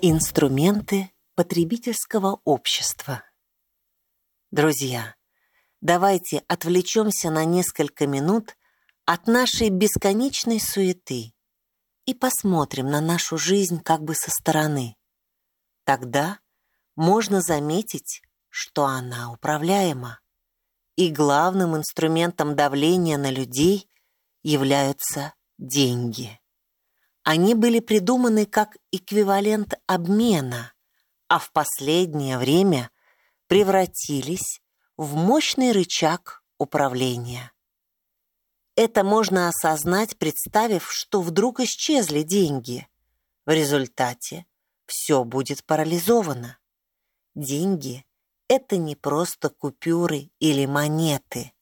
Инструменты потребительского общества. Друзья, давайте отвлечемся на несколько минут от нашей бесконечной суеты и посмотрим на нашу жизнь как бы со стороны. Тогда можно заметить, что она управляема. И главным инструментом давления на людей являются деньги. Они были придуманы как эквивалент обмена, а в последнее время превратились в мощный рычаг управления. Это можно осознать, представив, что вдруг исчезли деньги. В результате все будет парализовано. Деньги — это не просто купюры или монеты.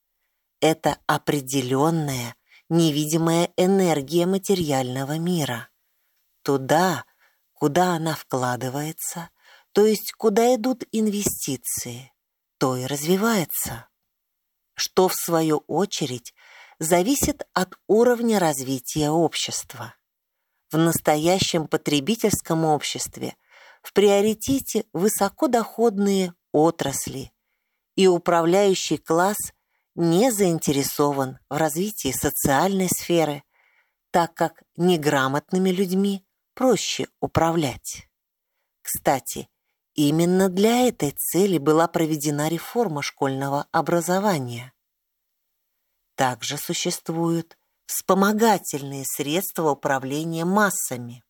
Это определенная невидимая энергия материального мира. Туда, куда она вкладывается, то есть куда идут инвестиции, то и развивается. Что, в свою очередь, зависит от уровня развития общества. В настоящем потребительском обществе в приоритете высокодоходные отрасли, и управляющий класс не заинтересован в развитии социальной сферы, так как неграмотными людьми проще управлять. Кстати, именно для этой цели была проведена реформа школьного образования. Также существуют вспомогательные средства управления массами,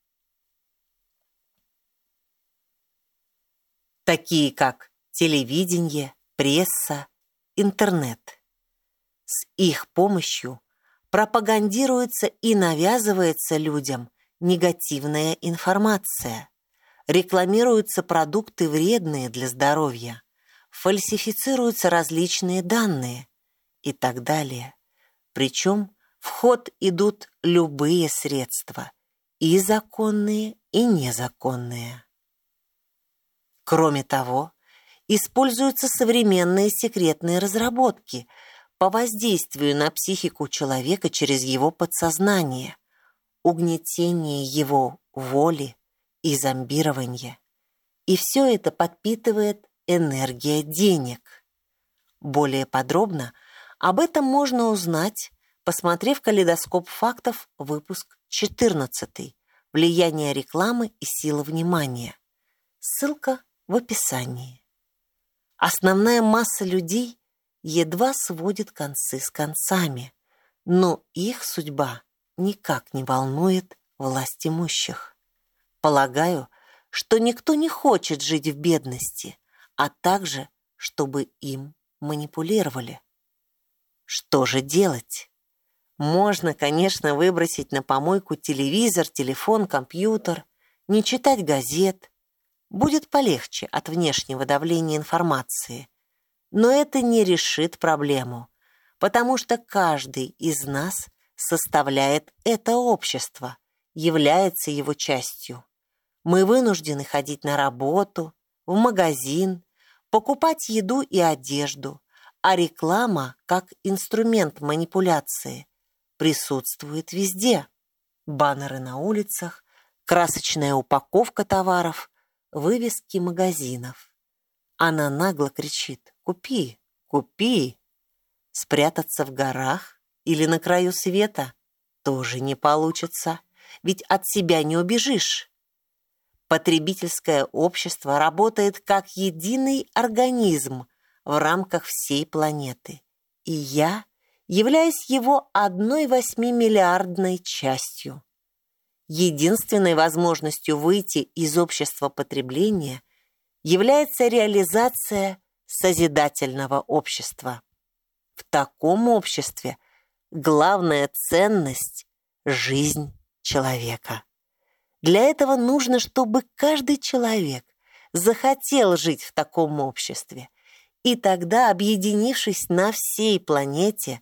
такие как телевидение, пресса, интернет. С их помощью пропагандируется и навязывается людям негативная информация, рекламируются продукты вредные для здоровья, фальсифицируются различные данные и так далее. Причем в ход идут любые средства, и законные, и незаконные. Кроме того, используются современные секретные разработки – по воздействию на психику человека через его подсознание, угнетение его воли и зомбирование. И все это подпитывает энергия денег. Более подробно об этом можно узнать, посмотрев калейдоскоп фактов, выпуск 14 «Влияние рекламы и сила внимания». Ссылка в описании. Основная масса людей едва сводит концы с концами, но их судьба никак не волнует власть имущих. Полагаю, что никто не хочет жить в бедности, а также, чтобы им манипулировали. Что же делать? Можно, конечно, выбросить на помойку телевизор, телефон, компьютер, не читать газет. Будет полегче от внешнего давления информации. Но это не решит проблему, потому что каждый из нас составляет это общество, является его частью. Мы вынуждены ходить на работу, в магазин, покупать еду и одежду, а реклама, как инструмент манипуляции, присутствует везде. Баннеры на улицах, красочная упаковка товаров, вывески магазинов. Она нагло кричит «Купи, купи!» Спрятаться в горах или на краю света тоже не получится, ведь от себя не убежишь. Потребительское общество работает как единый организм в рамках всей планеты, и я являюсь его одной восьмимиллиардной частью. Единственной возможностью выйти из общества потребления является реализация созидательного общества. В таком обществе главная ценность — жизнь человека. Для этого нужно, чтобы каждый человек захотел жить в таком обществе, и тогда, объединившись на всей планете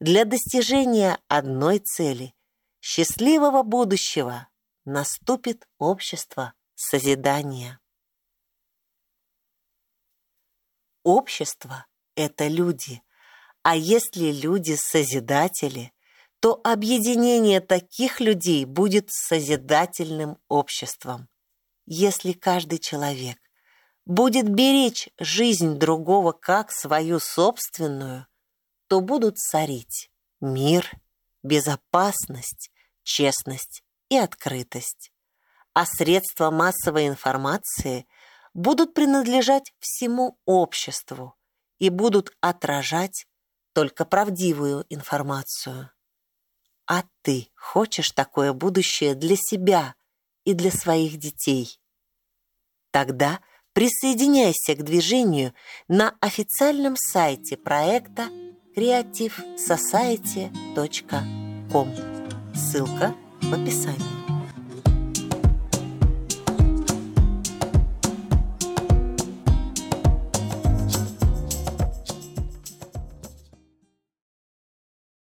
для достижения одной цели — счастливого будущего, наступит общество созидания. Общество — это люди. А если люди — созидатели, то объединение таких людей будет созидательным обществом. если каждый человек будет беречь жизнь другого как свою собственную, то будут царить мир, безопасность, честность и открытость. А средства массовой информации будут принадлежать всему обществу и будут отражать только правдивую информацию. А ты хочешь такое будущее для себя и для своих детей? Тогда присоединяйся к движению на официальном сайте проекта creativesociety.com. Ссылка в описании.